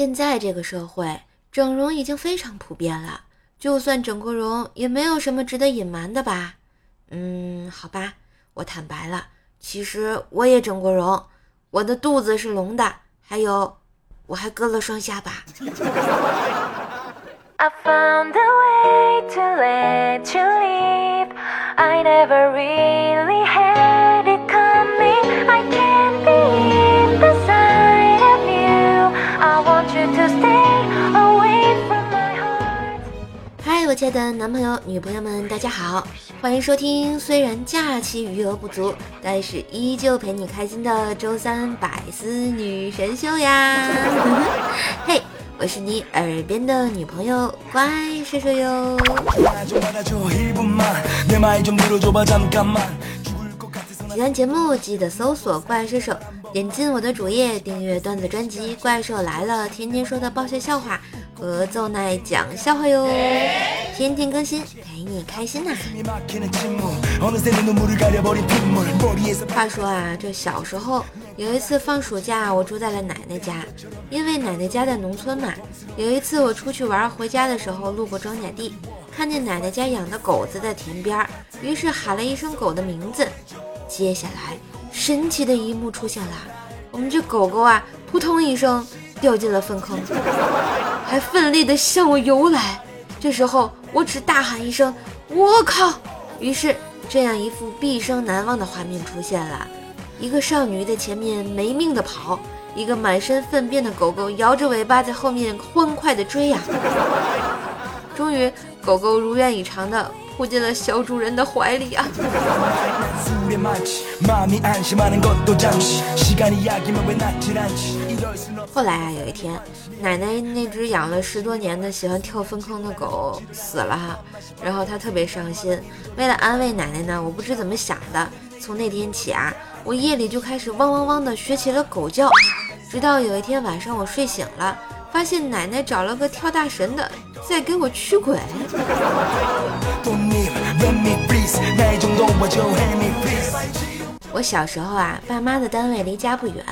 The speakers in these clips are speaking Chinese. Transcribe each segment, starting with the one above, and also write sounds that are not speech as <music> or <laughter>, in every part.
现在这个社会，整容已经非常普遍了，就算整过容，也没有什么值得隐瞒的吧？嗯，好吧，我坦白了，其实我也整过容，我的肚子是隆的，还有，我还割了双下巴。亲爱的男朋友、女朋友们，大家好，欢迎收听。虽然假期余额不足，但是依旧陪你开心的周三百思女神秀呀！<laughs> 嘿，我是你耳边的女朋友，乖射手哟。喜欢节目记得搜索“怪兽手”，点进我的主页订阅段子专辑《怪兽来了》，天天说的爆笑笑话。和奏奈讲笑话哟，天天更新陪你开心呐。话说啊，这小时候有一次放暑假，我住在了奶奶家，因为奶奶家在农村嘛。有一次我出去玩，回家的时候路过庄稼地，看见奶奶家养的狗子在田边，于是喊了一声狗的名字。接下来神奇的一幕出现了，我们这狗狗啊，扑通一声。掉进了粪坑，还奋力的向我游来。这时候，我只大喊一声：“我靠！”于是，这样一副毕生难忘的画面出现了：一个少女在前面没命的跑，一个满身粪便的狗狗摇着尾巴在后面欢快的追呀。终于，狗狗如愿以偿的扑进了小主人的怀里啊！后来啊，有一天，奶奶那只养了十多年的喜欢跳粪坑的狗死了，然后她特别伤心。为了安慰奶奶呢，我不知怎么想的，从那天起啊，我夜里就开始汪汪汪的学起了狗叫。直到有一天晚上，我睡醒了，发现奶奶找了个跳大神的在给我驱鬼。我小时候啊，爸妈的单位离家不远。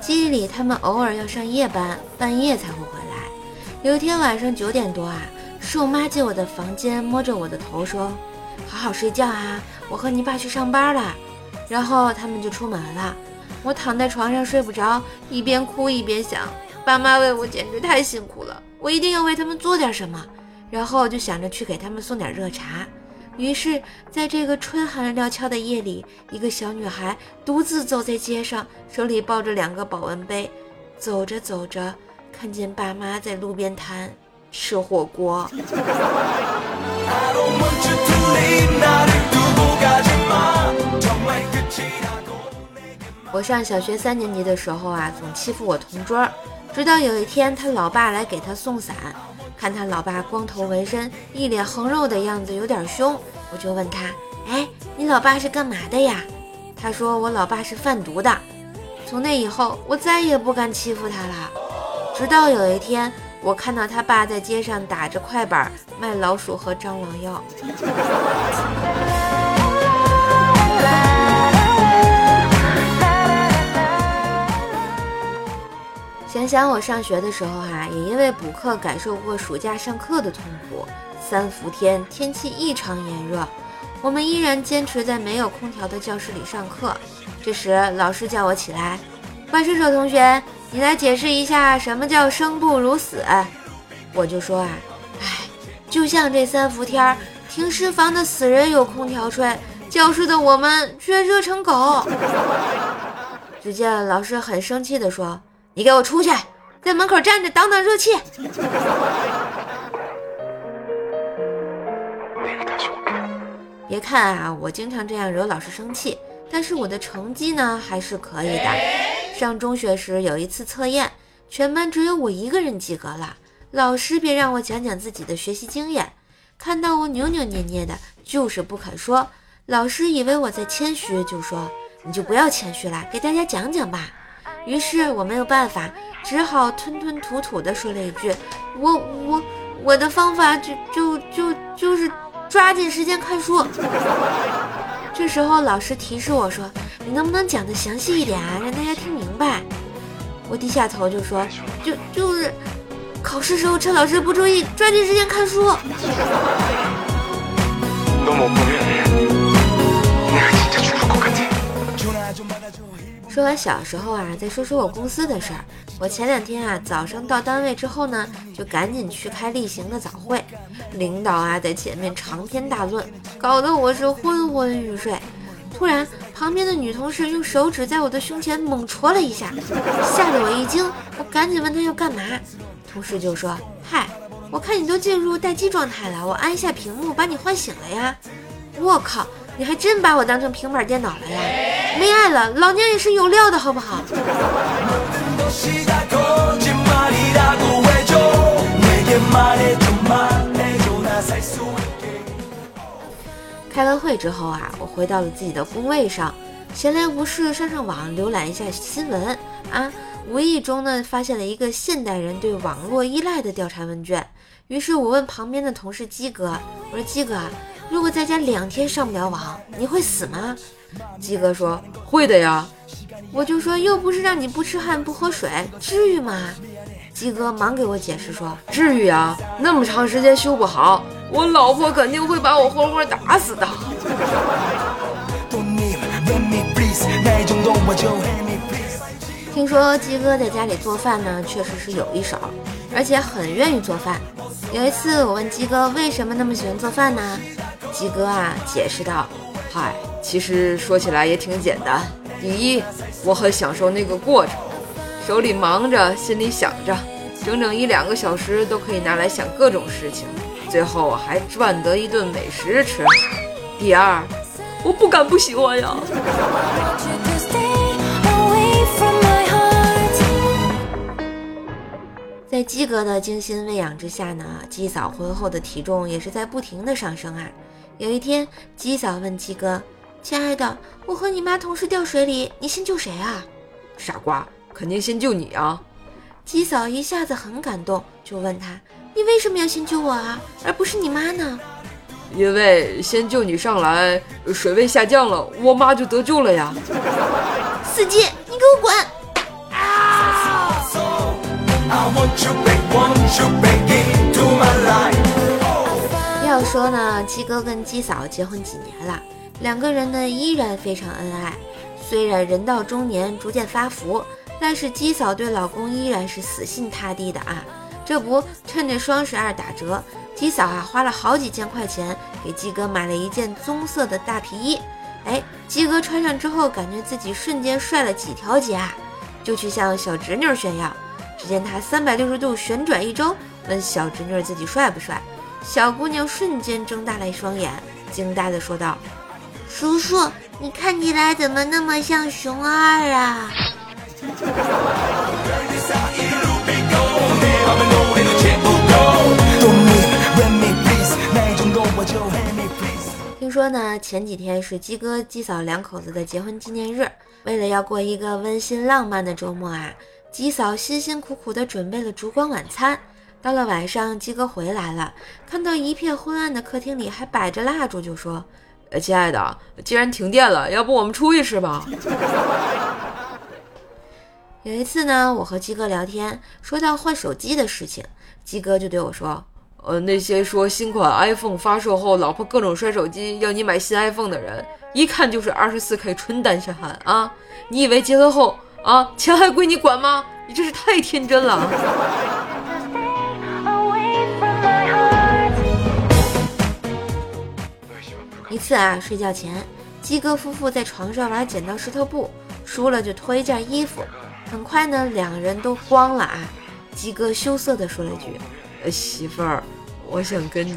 记忆里，他们偶尔要上夜班，半夜才会回来。有一天晚上九点多啊，瘦妈进我的房间，摸着我的头说：“好好睡觉啊，我和你爸去上班了。”然后他们就出门了。我躺在床上睡不着，一边哭一边想：爸妈为我简直太辛苦了，我一定要为他们做点什么。然后就想着去给他们送点热茶。于是，在这个春寒料峭的夜里，一个小女孩独自走在街上，手里抱着两个保温杯。走着走着，看见爸妈在路边摊吃火锅。我上小学三年级的时候啊，总欺负我同桌，直到有一天他老爸来给他送伞。看他老爸光头纹身，一脸横肉的样子，有点凶。我就问他：“哎，你老爸是干嘛的呀？”他说：“我老爸是贩毒的。”从那以后，我再也不敢欺负他了。直到有一天，我看到他爸在街上打着快板卖老鼠和蟑螂药。想我上学的时候哈，也因为补课感受过暑假上课的痛苦。三伏天，天气异常炎热，我们依然坚持在没有空调的教室里上课。这时，老师叫我起来：“怪射手同学，你来解释一下什么叫生不如死。”我就说啊，哎，就像这三伏天，停尸房的死人有空调吹，教室的我们却热成狗。<laughs> 只见老师很生气地说。你给我出去，在门口站着挡挡热气。别看啊，我经常这样惹老师生气，但是我的成绩呢还是可以的。上中学时有一次测验，全班只有我一个人及格了。老师便让我讲讲自己的学习经验，看到我扭扭捏捏的，就是不肯说。老师以为我在谦虚，就说：“你就不要谦虚了，给大家讲讲吧。”于是我没有办法，只好吞吞吐吐地说了一句：“我我我的方法就就就就是抓紧时间看书。<laughs> ”这时候老师提示我说：“你能不能讲的详细一点啊，让大家听明白？”我低下头就说，就就是考试时候趁老师不注意，抓紧时间看书。说完小时候啊，再说说我公司的事儿。我前两天啊，早上到单位之后呢，就赶紧去开例行的早会。领导啊，在前面长篇大论，搞得我是昏昏欲睡。突然，旁边的女同事用手指在我的胸前猛戳了一下，吓得我一惊。我赶紧问她要干嘛，同事就说：“嗨，我看你都进入待机状态了，我按一下屏幕把你唤醒了呀。”我靠，你还真把我当成平板电脑了呀？没爱了，老娘也是有料的，好不好？开完会之后啊，我回到了自己的工位上，闲来无事上上网浏览一下新闻啊，无意中呢发现了一个现代人对网络依赖的调查问卷。于是我问旁边的同事鸡哥：“我说鸡哥，如果在家两天上不了网，你会死吗？”鸡哥说：“会的呀。”我就说：“又不是让你不吃饭不喝水，至于吗？”鸡哥忙给我解释说：“至于啊，那么长时间修不好。”我老婆肯定会把我活活打死的。听说鸡哥在家里做饭呢，确实是有一手，而且很愿意做饭。有一次我问鸡哥为什么那么喜欢做饭呢？鸡哥啊解释道：“嗨，其实说起来也挺简单。第一，我很享受那个过程，手里忙着，心里想着，整整一两个小时都可以拿来想各种事情。”最后还赚得一顿美食吃。第二，我不敢不喜欢呀。在鸡哥的精心喂养之下呢，鸡嫂婚后的体重也是在不停的上升啊。有一天，鸡嫂问鸡哥：“亲爱的，我和你妈同时掉水里，你先救谁啊？”傻瓜，肯定先救你啊！鸡嫂一下子很感动，就问他。你为什么要先救我啊，而不是你妈呢？因为先救你上来，水位下降了，我妈就得救了呀。司机，你给我滚！要说呢，鸡哥跟鸡嫂结婚几年了，两个人呢依然非常恩爱。虽然人到中年逐渐发福，但是鸡嫂对老公依然是死心塌地的啊。这不，趁着双十二打折，鸡嫂啊花了好几千块钱给鸡哥买了一件棕色的大皮衣。哎，鸡哥穿上之后，感觉自己瞬间帅了几条街啊，就去向小侄女炫耀。只见他三百六十度旋转一周，问小侄女自己帅不帅。小姑娘瞬间睁大了一双眼，惊呆的说道：“叔叔，你看起来怎么那么像熊二啊？” <laughs> 听说呢，前几天是鸡哥鸡嫂两口子的结婚纪念日。为了要过一个温馨浪漫的周末啊，鸡嫂辛辛苦苦的准备了烛光晚餐。到了晚上，鸡哥回来了，看到一片昏暗的客厅里还摆着蜡烛，就说：“呃，亲爱的，既然停电了，要不我们出去吃吧？” <laughs> 有一次呢，我和鸡哥聊天，说到换手机的事情，鸡哥就对我说：“呃，那些说新款 iPhone 发售后老婆各种摔手机，要你买新 iPhone 的人，一看就是二十四 K 纯单身汉啊！你以为结婚后啊，钱还归你管吗？你真是太天真了。”次啊，睡觉前，鸡哥夫妇在床上玩剪刀石头布，输了就脱一件衣服。很快呢，两个人都光了啊！鸡哥羞涩地说了一句：“媳妇儿，我想跟你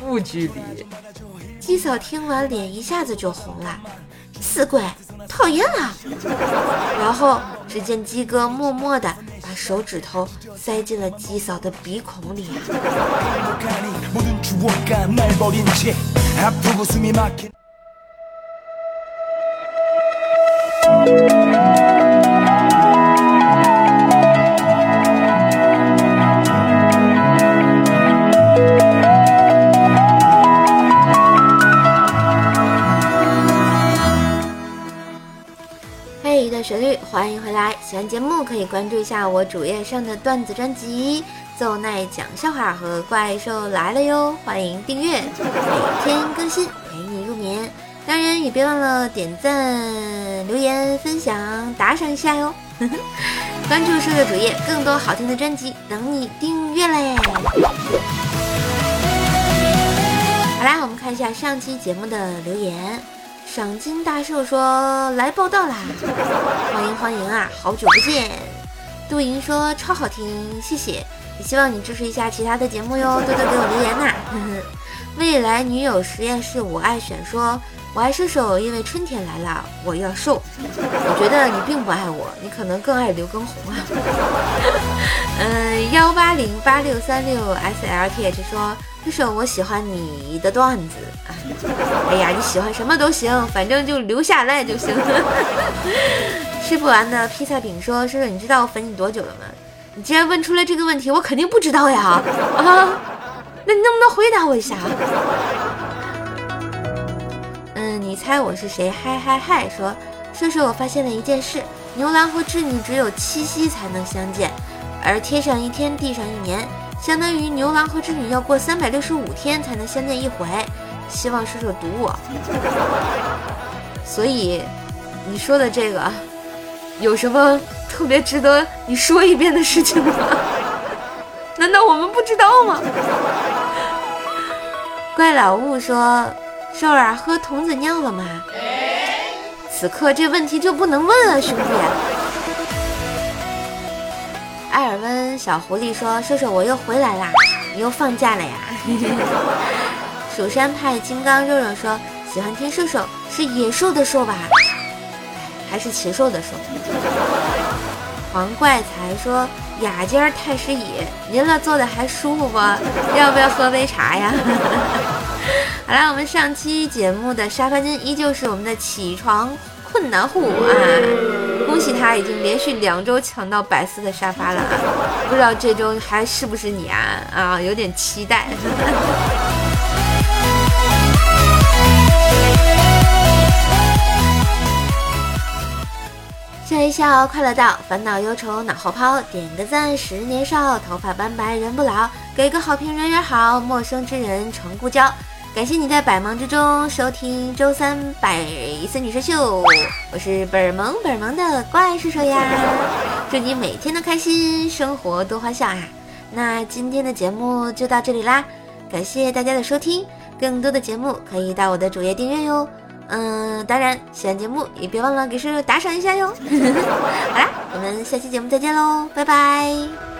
不距离。”鸡嫂听完，脸一下子就红了，死鬼，讨厌了。然后只见鸡哥默默地把手指头塞进了鸡嫂的鼻孔里。 앞으로 숨이 막힌 thank you 欢迎回来，喜欢节目可以关注一下我主页上的段子专辑。奏奈讲笑话和怪兽来了哟，欢迎订阅，每天更新陪你入眠。当然也别忘了点赞、留言、分享、打赏一下哟。<laughs> 关注数字主页，更多好听的专辑等你订阅嘞。好啦，我们看一下上期节目的留言。赏金大寿说来报道啦，<laughs> 欢迎欢迎啊，好久不见。杜莹说超好听，谢谢。也希望你支持一下其他的节目哟，<laughs> 多多给我留言呐。<laughs> 未来女友实验室，我爱选说，我爱射手，因为春天来了，我要瘦。我觉得你并不爱我，你可能更爱刘畊宏啊。嗯，幺八零八六三六 S L T H 说。这首我喜欢你的段子！哎呀，你喜欢什么都行，反正就留下来就行。<laughs> 吃不完的披萨饼说：“叔叔，你知道我粉你多久了吗？你既然问出来这个问题，我肯定不知道呀！啊，那你能不能回答我一下？嗯，你猜我是谁？嗨嗨嗨！说，叔叔，我发现了一件事：牛郎和织女只有七夕才能相见，而天上一天，地上一年。相当于牛郎和织女要过三百六十五天才能相见一回，希望叔叔读我。所以你说的这个有什么特别值得你说一遍的事情吗？难道我们不知道吗？怪老物说：“瘦儿喝童子尿了吗？”此刻这问题就不能问了，兄弟。艾尔温小狐狸说：“瘦瘦，我又回来啦，你又放假了呀？” <laughs> 蜀山派金刚肉肉说：“喜欢听瘦瘦，是野兽的兽吧？还是禽兽的兽？”黄怪才说：“雅间太师椅，您了坐的还舒服不？<laughs> 要不要喝杯茶呀？” <laughs> 好了，我们上期节目的沙发君依旧是我们的起床。困难户啊！恭喜他已经连续两周抢到百思的沙发了啊！不知道这周还是不是你啊？啊，有点期待。<laughs> 笑一笑，快乐到，烦恼忧愁脑后抛。点个赞，十年少，头发斑白人不老。给个好评，人缘好，陌生之人成故交。感谢你在百忙之中收听周三百思女神秀，我是本萌本萌的怪叔叔呀，祝你每天都开心，生活多欢笑啊！那今天的节目就到这里啦，感谢大家的收听，更多的节目可以到我的主页订阅哟。嗯，当然喜欢节目也别忘了给叔叔打赏一下哟。<laughs> 好啦，我们下期节目再见喽，拜拜。